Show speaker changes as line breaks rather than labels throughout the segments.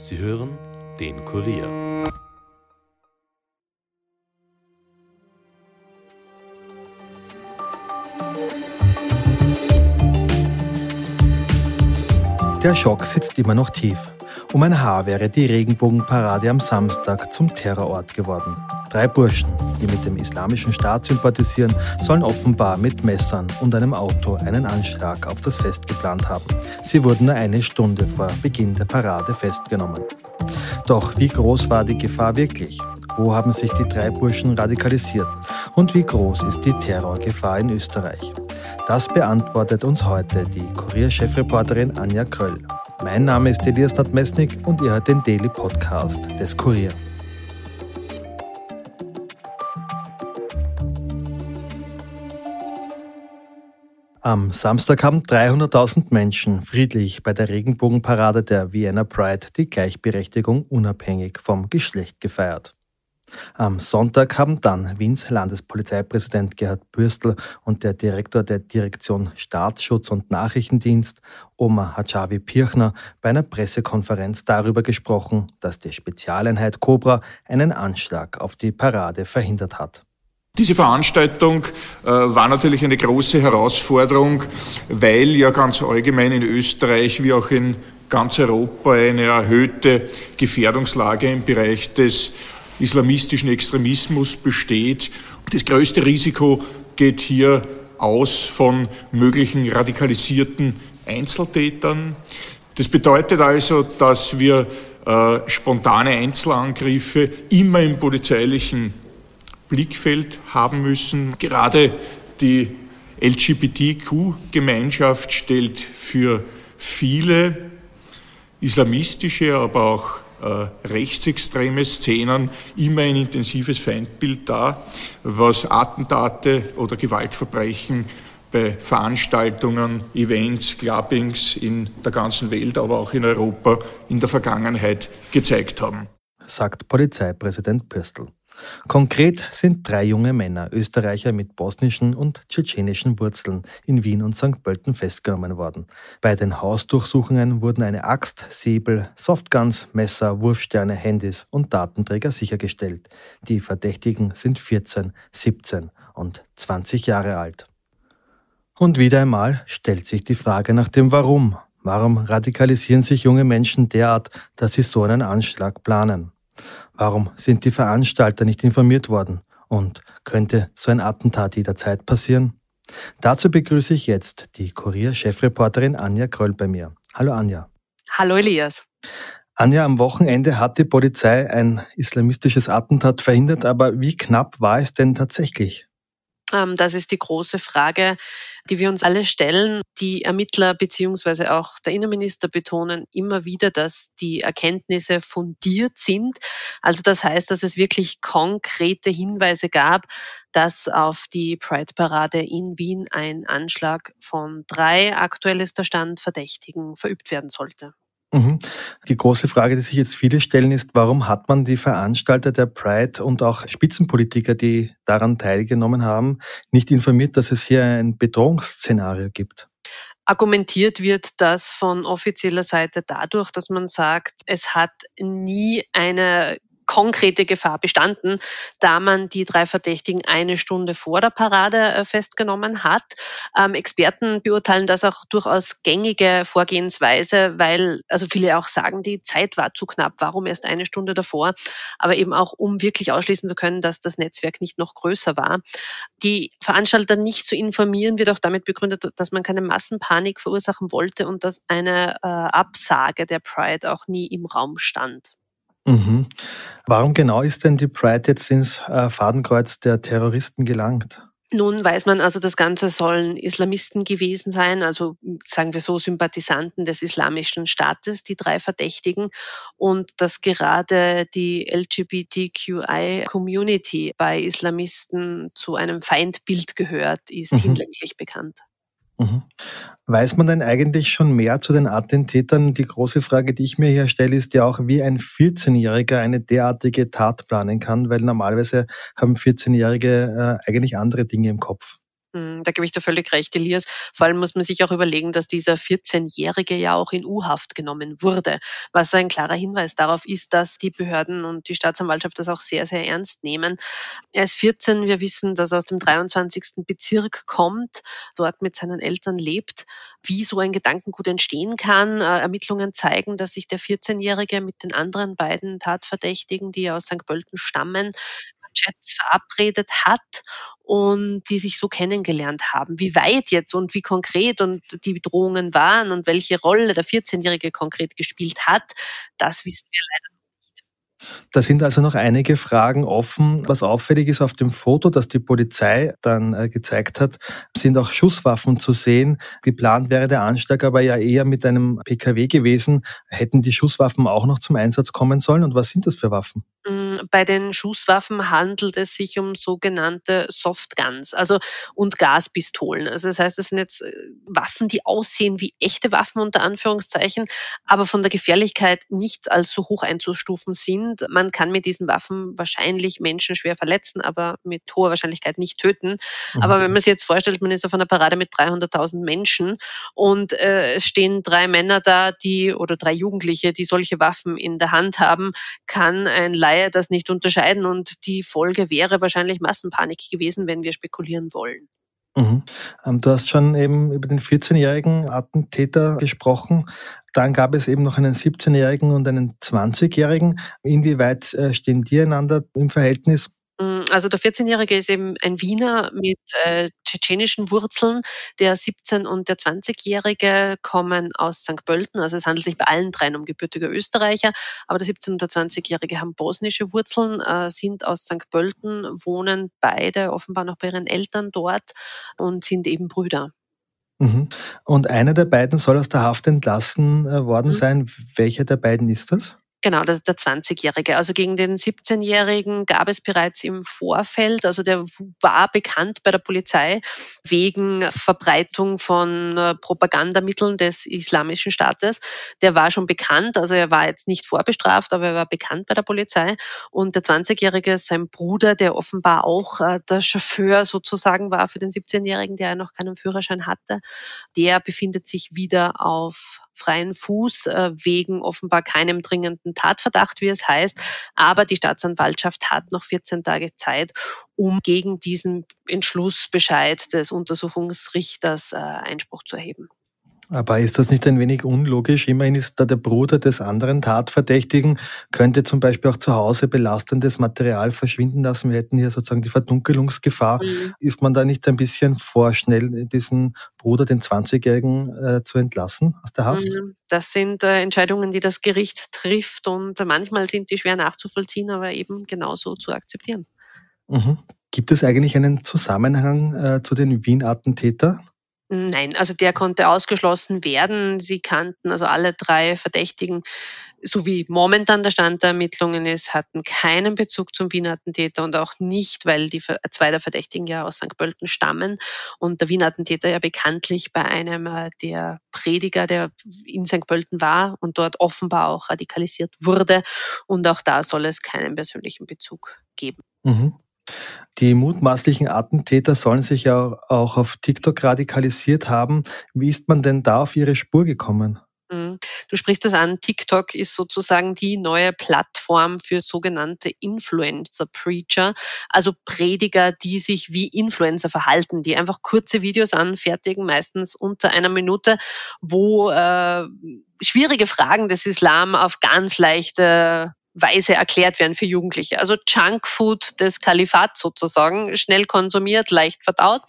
Sie hören den Kurier.
Der Schock sitzt immer noch tief. Um ein Haar wäre die Regenbogenparade am Samstag zum Terrorort geworden. Drei Burschen, die mit dem islamischen Staat sympathisieren, sollen offenbar mit Messern und einem Auto einen Anschlag auf das Fest geplant haben. Sie wurden nur eine Stunde vor Beginn der Parade festgenommen. Doch wie groß war die Gefahr wirklich? Wo haben sich die drei Burschen radikalisiert? Und wie groß ist die Terrorgefahr in Österreich? Das beantwortet uns heute die Kurier-Chefreporterin Anja Kröll. Mein Name ist Elias Nadmesnik und ihr hört den Daily Podcast des Kurier. Am Samstag haben 300.000 Menschen friedlich bei der Regenbogenparade der Vienna Pride die Gleichberechtigung unabhängig vom Geschlecht gefeiert. Am Sonntag haben dann Wiens Landespolizeipräsident Gerhard Bürstl und der Direktor der Direktion Staatsschutz und Nachrichtendienst, Omar Hajavi Pirchner, bei einer Pressekonferenz darüber gesprochen, dass die Spezialeinheit Cobra einen Anschlag auf die Parade verhindert hat.
Diese Veranstaltung äh, war natürlich eine große Herausforderung, weil ja ganz allgemein in Österreich wie auch in ganz Europa eine erhöhte Gefährdungslage im Bereich des islamistischen Extremismus besteht. Das größte Risiko geht hier aus von möglichen radikalisierten Einzeltätern. Das bedeutet also, dass wir äh, spontane Einzelangriffe immer im polizeilichen Blickfeld haben müssen. Gerade die LGBTQ-Gemeinschaft stellt für viele islamistische, aber auch rechtsextreme Szenen immer ein intensives Feindbild dar, was Attentate oder Gewaltverbrechen bei Veranstaltungen, Events, Clubbings in der ganzen Welt, aber auch in Europa in der Vergangenheit gezeigt haben.
Sagt Polizeipräsident Pürstl. Konkret sind drei junge Männer, Österreicher mit bosnischen und tschetschenischen Wurzeln, in Wien und St. Pölten festgenommen worden. Bei den Hausdurchsuchungen wurden eine Axt, Säbel, Softguns, Messer, Wurfsterne, Handys und Datenträger sichergestellt. Die Verdächtigen sind 14, 17 und 20 Jahre alt. Und wieder einmal stellt sich die Frage nach dem Warum. Warum radikalisieren sich junge Menschen derart, dass sie so einen Anschlag planen? Warum sind die Veranstalter nicht informiert worden? Und könnte so ein Attentat jederzeit passieren? Dazu begrüße ich jetzt die Kurier-Chefreporterin Anja Kröll bei mir. Hallo Anja.
Hallo Elias.
Anja, am Wochenende hat die Polizei ein islamistisches Attentat verhindert, aber wie knapp war es denn tatsächlich?
Ähm, das ist die große Frage, die wir uns alle stellen. Die Ermittler beziehungsweise auch der Innenminister betonen immer wieder, dass die Erkenntnisse fundiert sind. Also das heißt, dass es wirklich konkrete Hinweise gab, dass auf die Pride-Parade in Wien ein Anschlag von drei, aktuell ist der Stand, Verdächtigen verübt werden sollte.
Mhm. Die große Frage, die sich jetzt viele stellen, ist, warum hat man die Veranstalter der Pride und auch Spitzenpolitiker, die daran teilgenommen haben, nicht informiert, dass es hier ein Bedrohungsszenario gibt?
Argumentiert wird das von offizieller Seite dadurch, dass man sagt, es hat nie eine konkrete Gefahr bestanden, da man die drei Verdächtigen eine Stunde vor der Parade äh, festgenommen hat. Ähm, Experten beurteilen das auch durchaus gängige Vorgehensweise, weil also viele auch sagen, die Zeit war zu knapp, warum erst eine Stunde davor, aber eben auch um wirklich ausschließen zu können, dass das Netzwerk nicht noch größer war. Die Veranstalter nicht zu informieren wird auch damit begründet, dass man keine Massenpanik verursachen wollte und dass eine äh, Absage der Pride auch nie im Raum stand.
Mhm. Warum genau ist denn die Pride jetzt ins äh, Fadenkreuz der Terroristen gelangt?
Nun weiß man also, das Ganze sollen Islamisten gewesen sein, also sagen wir so Sympathisanten des Islamischen Staates, die drei Verdächtigen, und dass gerade die LGBTQI-Community bei Islamisten zu einem Feindbild gehört, ist mhm. hinlänglich bekannt.
Mhm. Weiß man denn eigentlich schon mehr zu den Attentätern? Die große Frage, die ich mir hier stelle, ist ja auch, wie ein 14-Jähriger eine derartige Tat planen kann, weil normalerweise haben 14-Jährige äh, eigentlich andere Dinge im Kopf.
Da gebe ich dir völlig recht, Elias. Vor allem muss man sich auch überlegen, dass dieser 14-Jährige ja auch in U-Haft genommen wurde, was ein klarer Hinweis darauf ist, dass die Behörden und die Staatsanwaltschaft das auch sehr, sehr ernst nehmen. Er ist 14, wir wissen, dass er aus dem 23. Bezirk kommt, dort mit seinen Eltern lebt. Wie so ein Gedankengut entstehen kann, äh, Ermittlungen zeigen, dass sich der 14-Jährige mit den anderen beiden Tatverdächtigen, die aus St. Pölten stammen, Chats verabredet hat und die sich so kennengelernt haben. Wie weit jetzt und wie konkret und die Bedrohungen waren und welche Rolle der 14-Jährige konkret gespielt hat, das wissen wir leider
da sind also noch einige Fragen offen. Was auffällig ist auf dem Foto, das die Polizei dann äh, gezeigt hat, sind auch Schusswaffen zu sehen. Geplant wäre der Anschlag aber ja eher mit einem PKW gewesen. Hätten die Schusswaffen auch noch zum Einsatz kommen sollen? Und was sind das für Waffen?
Mm, bei den Schusswaffen handelt es sich um sogenannte Softguns, also und Gaspistolen. Also das heißt, das sind jetzt äh, Waffen, die aussehen wie echte Waffen unter Anführungszeichen, aber von der Gefährlichkeit nicht als so hoch einzustufen sind. Man kann mit diesen Waffen wahrscheinlich Menschen schwer verletzen, aber mit hoher Wahrscheinlichkeit nicht töten. Mhm. Aber wenn man sich jetzt vorstellt, man ist auf einer Parade mit 300.000 Menschen und äh, es stehen drei Männer da, die oder drei Jugendliche, die solche Waffen in der Hand haben, kann ein Laie das nicht unterscheiden und die Folge wäre wahrscheinlich Massenpanik gewesen, wenn wir spekulieren wollen.
Mhm. Ähm, du hast schon eben über den 14-jährigen Attentäter gesprochen. Dann gab es eben noch einen 17-jährigen und einen 20-jährigen. Inwieweit äh, stehen die einander im Verhältnis?
Also der 14-Jährige ist eben ein Wiener mit äh, tschetschenischen Wurzeln. Der 17- und der 20-Jährige kommen aus St. Pölten. Also es handelt sich bei allen dreien um gebürtige Österreicher. Aber der 17- und der 20-Jährige haben bosnische Wurzeln, äh, sind aus St. Pölten, wohnen beide offenbar noch bei ihren Eltern dort und sind eben Brüder.
Mhm. Und einer der beiden soll aus der Haft entlassen äh, worden mhm. sein. Welcher der beiden ist das?
Genau, ist der 20-Jährige. Also gegen den 17-Jährigen gab es bereits im Vorfeld, also der war bekannt bei der Polizei wegen Verbreitung von äh, Propagandamitteln des Islamischen Staates. Der war schon bekannt, also er war jetzt nicht vorbestraft, aber er war bekannt bei der Polizei. Und der 20-Jährige, sein Bruder, der offenbar auch äh, der Chauffeur sozusagen war für den 17-Jährigen, der ja noch keinen Führerschein hatte, der befindet sich wieder auf freien Fuß äh, wegen offenbar keinem dringenden Tatverdacht, wie es heißt. Aber die Staatsanwaltschaft hat noch 14 Tage Zeit, um gegen diesen Entschlussbescheid des Untersuchungsrichters äh, Einspruch zu erheben.
Aber ist das nicht ein wenig unlogisch? Immerhin ist da der Bruder des anderen Tatverdächtigen, könnte zum Beispiel auch zu Hause belastendes Material verschwinden lassen. Wir hätten hier sozusagen die Verdunkelungsgefahr. Mhm. Ist man da nicht ein bisschen vorschnell, diesen Bruder, den 20-Jährigen, äh, zu entlassen aus der Haft? Mhm.
Das sind äh, Entscheidungen, die das Gericht trifft und manchmal sind die schwer nachzuvollziehen, aber eben genauso zu akzeptieren.
Mhm. Gibt es eigentlich einen Zusammenhang äh, zu den Wien-Attentätern?
Nein, also der konnte ausgeschlossen werden. Sie kannten, also alle drei Verdächtigen, so wie momentan der Stand der Ermittlungen ist, hatten keinen Bezug zum Wiener Attentäter und auch nicht, weil die zwei der Verdächtigen ja aus St. Pölten stammen und der Wiener Attentäter ja bekanntlich bei einem äh, der Prediger, der in St. Pölten war und dort offenbar auch radikalisiert wurde. Und auch da soll es keinen persönlichen Bezug geben.
Mhm. Die mutmaßlichen Attentäter sollen sich ja auch auf TikTok radikalisiert haben. Wie ist man denn da auf ihre Spur gekommen?
Mhm. Du sprichst das an, TikTok ist sozusagen die neue Plattform für sogenannte Influencer-Preacher, also Prediger, die sich wie Influencer verhalten, die einfach kurze Videos anfertigen, meistens unter einer Minute, wo äh, schwierige Fragen des Islam auf ganz leichte Weise erklärt werden für Jugendliche. Also Junkfood des Kalifats sozusagen, schnell konsumiert, leicht verdaut.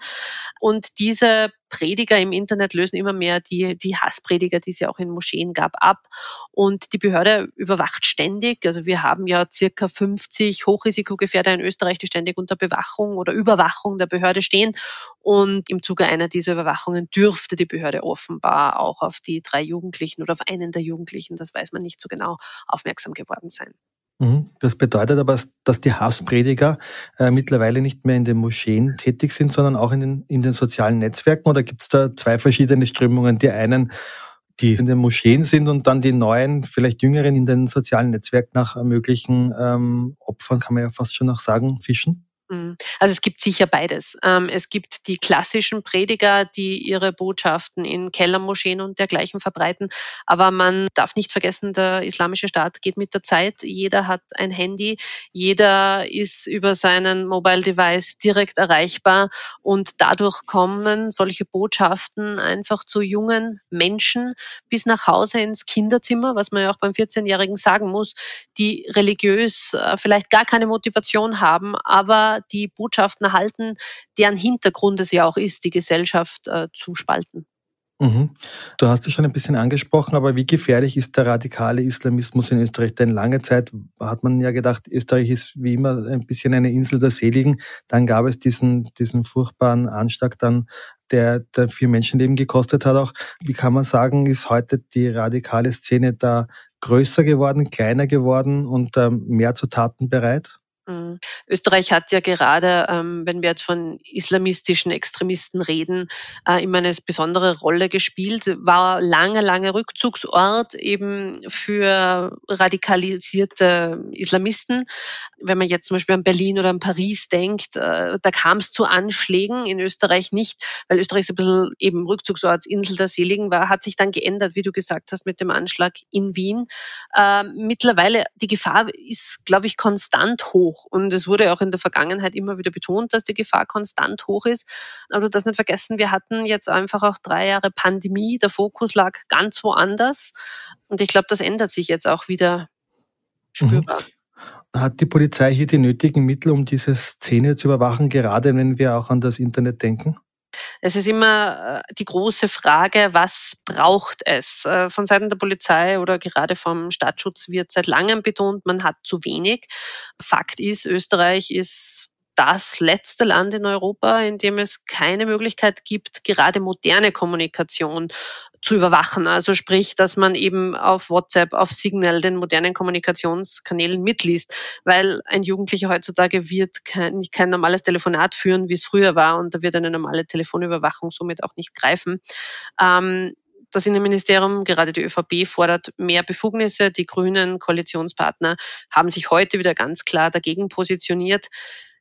Und diese Prediger im Internet lösen immer mehr die, die Hassprediger, die es ja auch in Moscheen gab, ab. Und die Behörde überwacht ständig. Also wir haben ja circa 50 Hochrisikogefährder in Österreich, die ständig unter Bewachung oder Überwachung der Behörde stehen. Und im Zuge einer dieser Überwachungen dürfte die Behörde offenbar auch auf die drei Jugendlichen oder auf einen der Jugendlichen, das weiß man nicht so genau, aufmerksam geworden sein.
Mhm. Das bedeutet aber, dass die Hassprediger äh, mittlerweile nicht mehr in den Moscheen tätig sind, sondern auch in den, in den sozialen Netzwerken. Oder gibt es da zwei verschiedene Strömungen? Die einen, die in den Moscheen sind und dann die neuen, vielleicht jüngeren in den sozialen Netzwerken nach möglichen ähm, Opfern, kann man ja fast schon noch sagen, fischen?
Mhm. Also es gibt sicher beides. Ähm, es gibt die klassischen Prediger, die ihre Botschaften in Kellermoscheen und dergleichen verbreiten. Aber man darf nicht vergessen, der islamische Staat geht mit der Zeit. Jeder hat ein Handy, jeder ist über seinen Mobile Device direkt erreichbar und dadurch kommen solche Botschaften einfach zu jungen Menschen bis nach Hause ins Kinderzimmer, was man ja auch beim 14-Jährigen sagen muss, die religiös äh, vielleicht gar keine Motivation haben, aber die Botschaften erhalten, deren Hintergrund es ja auch ist, die Gesellschaft äh, zu spalten.
Mhm. Du hast es schon ein bisschen angesprochen, aber wie gefährlich ist der radikale Islamismus in Österreich? Denn lange Zeit hat man ja gedacht, Österreich ist wie immer ein bisschen eine Insel der Seligen. Dann gab es diesen, diesen furchtbaren Anschlag dann, der, der vier Menschenleben gekostet hat auch. Wie kann man sagen, ist heute die radikale Szene da größer geworden, kleiner geworden und ähm, mehr zu Taten bereit?
Mhm. Österreich hat ja gerade, ähm, wenn wir jetzt von islamistischen Extremisten reden, äh, immer eine besondere Rolle gespielt, war lange, lange Rückzugsort eben für radikalisierte Islamisten. Wenn man jetzt zum Beispiel an Berlin oder an Paris denkt, äh, da kam es zu Anschlägen, in Österreich nicht, weil Österreich so ein bisschen eben Rückzugsort, Insel der Seligen war, hat sich dann geändert, wie du gesagt hast, mit dem Anschlag in Wien. Äh, mittlerweile, die Gefahr ist, glaube ich, konstant hoch hoch. Und es wurde auch in der Vergangenheit immer wieder betont, dass die Gefahr konstant hoch ist. Aber das nicht vergessen, wir hatten jetzt einfach auch drei Jahre Pandemie. Der Fokus lag ganz woanders. Und ich glaube, das ändert sich jetzt auch wieder spürbar.
Mhm. Hat die Polizei hier die nötigen Mittel, um diese Szene zu überwachen, gerade wenn wir auch an das Internet denken?
Es ist immer äh, die große Frage, was braucht es? Äh, von Seiten der Polizei oder gerade vom Staatsschutz wird seit langem betont, man hat zu wenig. Fakt ist, Österreich ist das letzte Land in Europa, in dem es keine Möglichkeit gibt, gerade moderne Kommunikation zu überwachen. Also sprich, dass man eben auf WhatsApp, auf Signal, den modernen Kommunikationskanälen mitliest, weil ein Jugendlicher heutzutage wird kein, kein normales Telefonat führen, wie es früher war, und da wird eine normale Telefonüberwachung somit auch nicht greifen. Ähm, das Innenministerium, gerade die ÖVP, fordert mehr Befugnisse. Die grünen Koalitionspartner haben sich heute wieder ganz klar dagegen positioniert.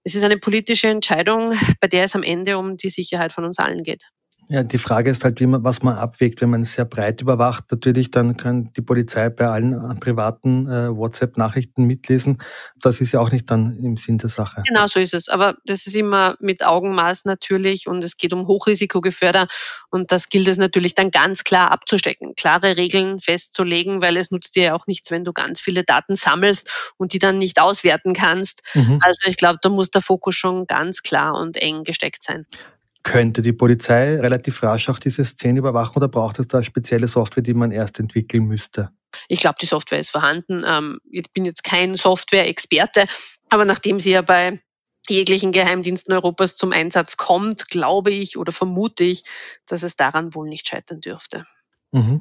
Es ist eine politische Entscheidung, bei der es am Ende um die Sicherheit von uns allen geht.
Ja, die Frage ist halt, wie man, was man abwägt. Wenn man sehr breit überwacht, natürlich, dann kann die Polizei bei allen äh, privaten äh, WhatsApp-Nachrichten mitlesen. Das ist ja auch nicht dann im Sinn der Sache.
Genau so ist es. Aber das ist immer mit Augenmaß natürlich und es geht um Hochrisikogefährder und das gilt es natürlich dann ganz klar abzustecken, klare Regeln festzulegen, weil es nutzt dir ja auch nichts, wenn du ganz viele Daten sammelst und die dann nicht auswerten kannst. Mhm. Also ich glaube, da muss der Fokus schon ganz klar und eng gesteckt sein.
Könnte die Polizei relativ rasch auch diese Szene überwachen oder braucht es da spezielle Software, die man erst entwickeln müsste?
Ich glaube, die Software ist vorhanden. Ähm, ich bin jetzt kein Software-Experte, aber nachdem sie ja bei jeglichen Geheimdiensten Europas zum Einsatz kommt, glaube ich oder vermute ich, dass es daran wohl nicht scheitern dürfte.
Mhm.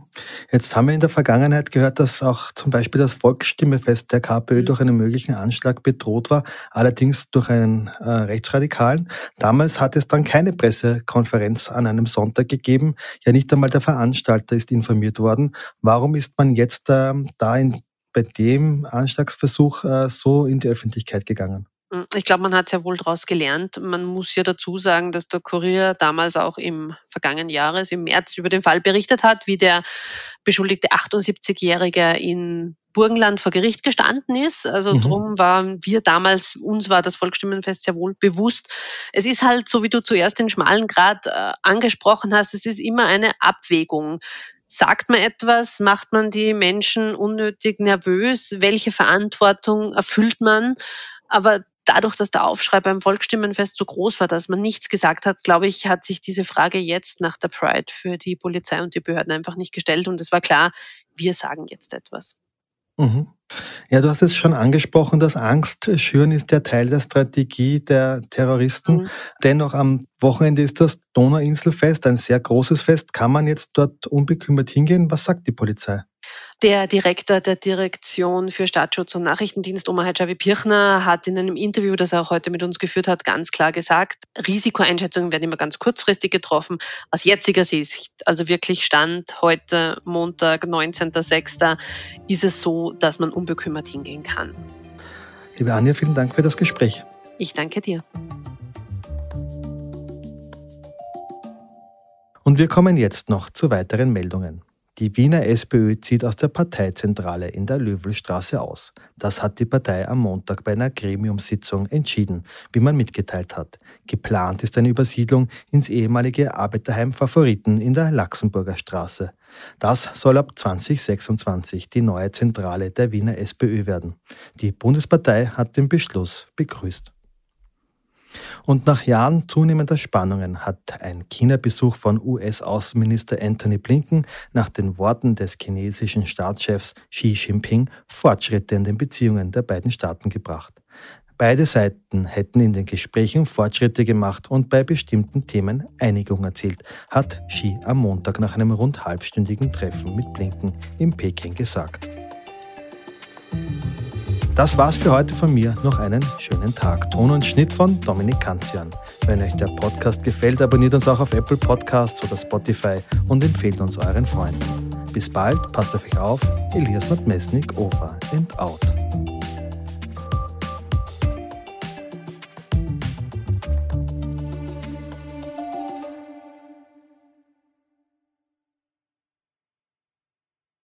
Jetzt haben wir in der Vergangenheit gehört, dass auch zum Beispiel das Volksstimmefest der KPÖ durch einen möglichen Anschlag bedroht war, allerdings durch einen äh, Rechtsradikalen. Damals hat es dann keine Pressekonferenz an einem Sonntag gegeben. Ja, nicht einmal der Veranstalter ist informiert worden. Warum ist man jetzt äh, da in, bei dem Anschlagsversuch äh, so in die Öffentlichkeit gegangen?
Hm, ich glaube, man hat ja wohl daraus gelernt. Man muss ja dazu sagen, dass der Kurier damals auch im vergangenen Jahres, im März, über den Fall berichtet hat, wie der beschuldigte 78-Jährige in Burgenland vor Gericht gestanden ist. Also mhm. drum waren wir damals, uns war das Volksstimmenfest sehr wohl bewusst. Es ist halt, so wie du zuerst den schmalen Grad äh, angesprochen hast, es ist immer eine Abwägung. Sagt man etwas? Macht man die Menschen unnötig nervös? Welche Verantwortung erfüllt man? Aber dadurch, dass der Aufschrei beim Volksstimmenfest so groß war, dass man nichts gesagt hat, glaube ich, hat sich diese Frage jetzt nach der Pride für die Polizei und die Behörden einfach nicht gestellt. Und es war klar, wir sagen jetzt etwas.
Mhm. Ja, du hast es schon angesprochen, dass Angst schüren ist der Teil der Strategie der Terroristen. Mhm. Dennoch am Wochenende ist das Donauinselfest, ein sehr großes Fest. Kann man jetzt dort unbekümmert hingehen? Was sagt die Polizei?
Der Direktor der Direktion für Staatsschutz und Nachrichtendienst, Omar Hajavi Pirchner, hat in einem Interview, das er auch heute mit uns geführt hat, ganz klar gesagt, Risikoeinschätzungen werden immer ganz kurzfristig getroffen. Aus jetziger Sicht, also wirklich Stand heute, Montag, 19.06., ist es so, dass man unbekümmert hingehen kann.
Liebe Anja, vielen Dank für das Gespräch.
Ich danke dir.
Und wir kommen jetzt noch zu weiteren Meldungen. Die Wiener SPÖ zieht aus der Parteizentrale in der Löwelstraße aus. Das hat die Partei am Montag bei einer Gremiumssitzung entschieden, wie man mitgeteilt hat. Geplant ist eine Übersiedlung ins ehemalige Arbeiterheim Favoriten in der Laxenburger Straße. Das soll ab 2026 die neue Zentrale der Wiener SPÖ werden. Die Bundespartei hat den Beschluss begrüßt. Und nach Jahren zunehmender Spannungen hat ein China-Besuch von US-Außenminister Anthony Blinken nach den Worten des chinesischen Staatschefs Xi Jinping Fortschritte in den Beziehungen der beiden Staaten gebracht. Beide Seiten hätten in den Gesprächen Fortschritte gemacht und bei bestimmten Themen Einigung erzielt, hat Xi am Montag nach einem rund halbstündigen Treffen mit Blinken in Peking gesagt. Das war's für heute von mir. Noch einen schönen Tag. Ton und Schnitt von Dominik Kanzian. Wenn euch der Podcast gefällt, abonniert uns auch auf Apple Podcasts oder Spotify und empfehlt uns euren Freunden. Bis bald, passt auf euch auf. Elias Nordmesnik, over and out.